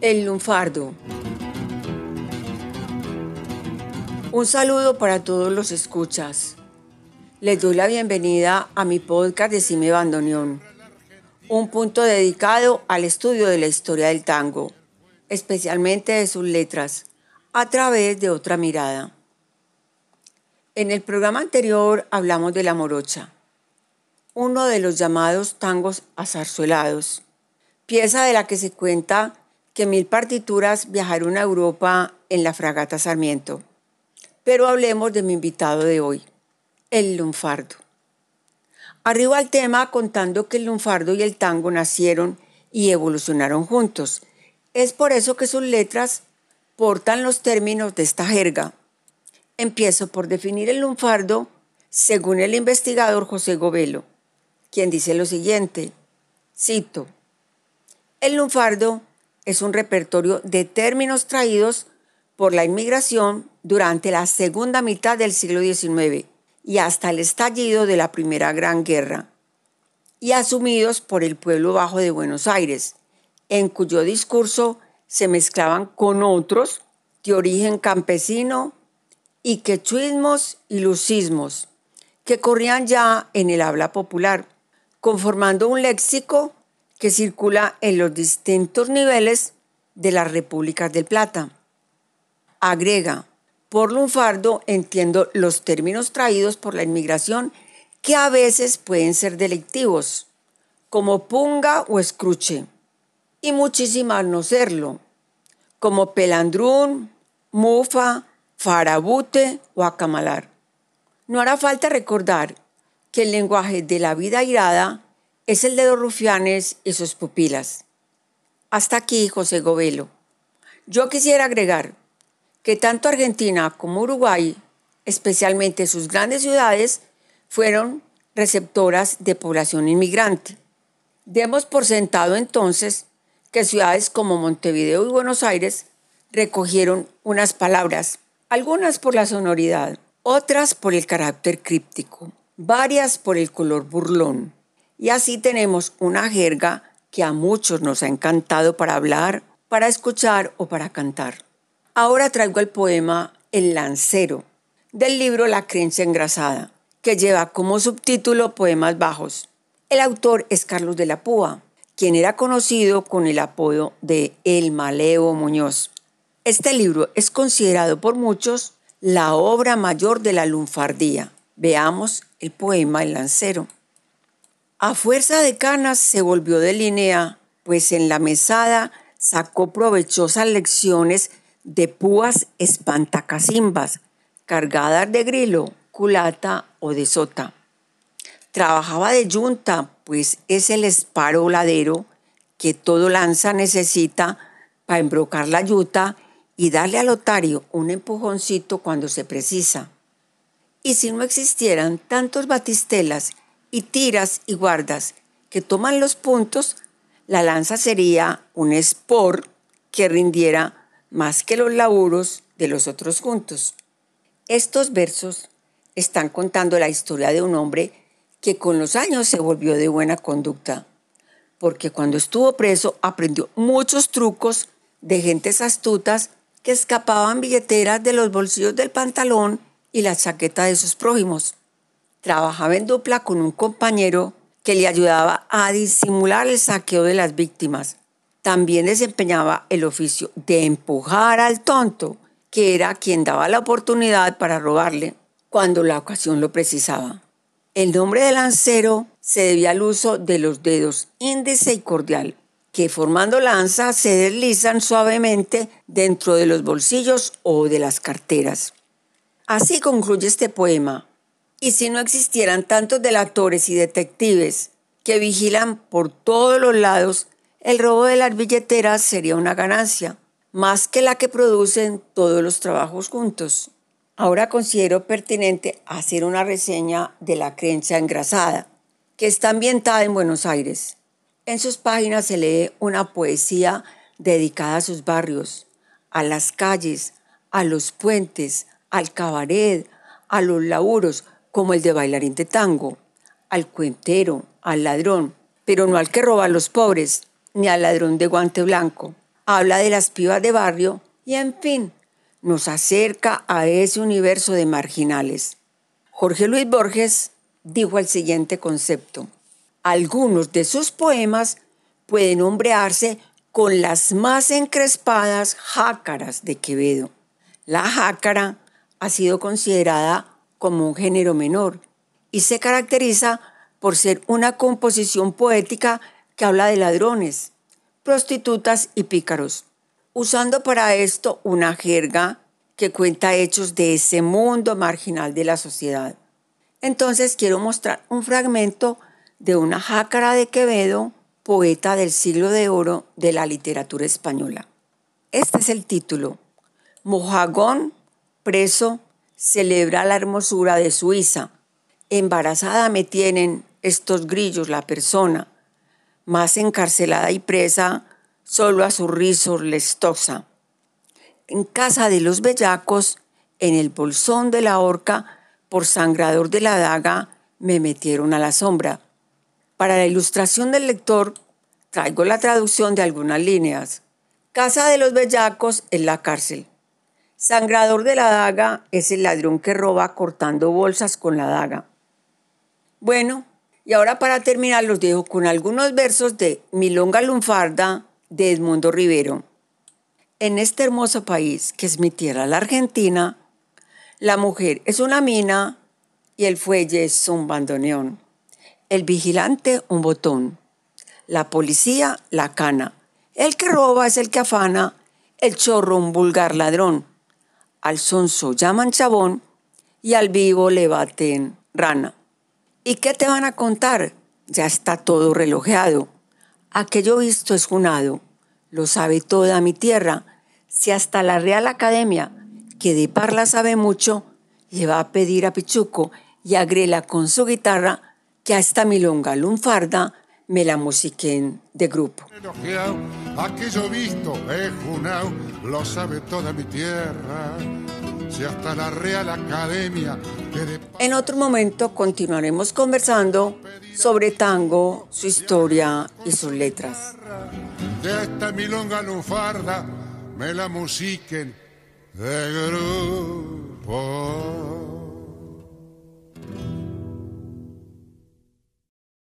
El lunfardo. Un saludo para todos los escuchas. Les doy la bienvenida a mi podcast de Cime Bandoneón, un punto dedicado al estudio de la historia del tango, especialmente de sus letras, a través de otra mirada. En el programa anterior hablamos de la morocha, uno de los llamados tangos azarzuelados, pieza de la que se cuenta que mil partituras viajaron a Europa en la fragata Sarmiento. Pero hablemos de mi invitado de hoy, el lunfardo. Arriba al tema contando que el lunfardo y el tango nacieron y evolucionaron juntos. Es por eso que sus letras portan los términos de esta jerga. Empiezo por definir el lunfardo según el investigador José Govelo, quien dice lo siguiente, cito, el lunfardo es un repertorio de términos traídos por la inmigración durante la segunda mitad del siglo XIX y hasta el estallido de la Primera Gran Guerra, y asumidos por el pueblo bajo de Buenos Aires, en cuyo discurso se mezclaban con otros de origen campesino y quechuismos y lucismos que corrían ya en el habla popular, conformando un léxico que circula en los distintos niveles de las repúblicas del Plata. Agrega, por lunfardo entiendo los términos traídos por la inmigración que a veces pueden ser delictivos, como punga o escruche, y muchísimas no serlo, como pelandrún, mufa, farabute o acamalar. No hará falta recordar que el lenguaje de la vida irada es el de los rufianes y sus pupilas. Hasta aquí José Govelo. Yo quisiera agregar que tanto Argentina como Uruguay, especialmente sus grandes ciudades, fueron receptoras de población inmigrante. Demos por sentado entonces que ciudades como Montevideo y Buenos Aires recogieron unas palabras, algunas por la sonoridad, otras por el carácter críptico, varias por el color burlón. Y así tenemos una jerga que a muchos nos ha encantado para hablar, para escuchar o para cantar. Ahora traigo el poema El Lancero, del libro La Creencia Engrasada, que lleva como subtítulo Poemas Bajos. El autor es Carlos de la Púa, quien era conocido con el apodo de El Maleo Muñoz. Este libro es considerado por muchos la obra mayor de la lunfardía. Veamos el poema El Lancero. A fuerza de canas se volvió de línea, pues en la mesada sacó provechosas lecciones de púas espantacacimbas, cargadas de grilo, culata o de sota. Trabajaba de yunta, pues es el esparo ladero que todo lanza necesita para embrocar la yuta y darle al otario un empujoncito cuando se precisa. Y si no existieran tantos batistelas y tiras y guardas que toman los puntos, la lanza sería un sport que rindiera más que los laburos de los otros juntos. Estos versos están contando la historia de un hombre que con los años se volvió de buena conducta, porque cuando estuvo preso aprendió muchos trucos de gentes astutas que escapaban billeteras de los bolsillos del pantalón y la chaqueta de sus prójimos. Trabajaba en dupla con un compañero que le ayudaba a disimular el saqueo de las víctimas. También desempeñaba el oficio de empujar al tonto, que era quien daba la oportunidad para robarle cuando la ocasión lo precisaba. El nombre de lancero se debía al uso de los dedos índice y cordial, que formando lanza se deslizan suavemente dentro de los bolsillos o de las carteras. Así concluye este poema, y si no existieran tantos delatores y detectives que vigilan por todos los lados, el robo de las billeteras sería una ganancia, más que la que producen todos los trabajos juntos. Ahora considero pertinente hacer una reseña de La creencia engrasada, que está ambientada en Buenos Aires. En sus páginas se lee una poesía dedicada a sus barrios, a las calles, a los puentes, al cabaret, a los laburos, como el de bailarín de tango, al cuentero, al ladrón, pero no al que roba a los pobres, ni al ladrón de guante blanco. habla de las pibas de barrio y en fin, nos acerca a ese universo de marginales. Jorge Luis Borges dijo el siguiente concepto. Algunos de sus poemas pueden hombrearse con las más encrespadas jácaras de Quevedo. La jácara ha sido considerada como un género menor y se caracteriza por ser una composición poética que habla de ladrones, prostitutas y pícaros, usando para esto una jerga que cuenta hechos de ese mundo marginal de la sociedad. Entonces quiero mostrar un fragmento de una jácara de Quevedo, poeta del siglo de oro de la literatura española. Este es el título. Mojagón, preso, celebra la hermosura de Suiza. Embarazada me tienen estos grillos la persona, más encarcelada y presa, solo a su riso lestosa. En casa de los bellacos, en el bolsón de la horca, por sangrador de la daga, me metieron a la sombra. Para la ilustración del lector, traigo la traducción de algunas líneas. Casa de los bellacos es la cárcel. Sangrador de la daga es el ladrón que roba cortando bolsas con la daga. Bueno, y ahora para terminar los dejo con algunos versos de Milonga Lunfarda de Edmundo Rivero. En este hermoso país que es mi tierra, la Argentina, la mujer es una mina y el fuelle es un bandoneón. El vigilante un botón, la policía la cana, el que roba es el que afana, el chorro un vulgar ladrón, al sonso llaman chabón y al vivo le baten rana. ¿Y qué te van a contar? Ya está todo relojeado. Aquello visto es junado, lo sabe toda mi tierra, si hasta la Real Academia, que de parla sabe mucho, le va a pedir a Pichuco y a Grela con su guitarra que a esta milonga lunfarda me la musiquen de grupo. Aquello visto es junao, lo sabe toda mi tierra. Si hasta la Real Academia. En otro momento continuaremos conversando sobre tango, su historia y sus letras. De esta milonga lunfarda me la musiquen de grupo.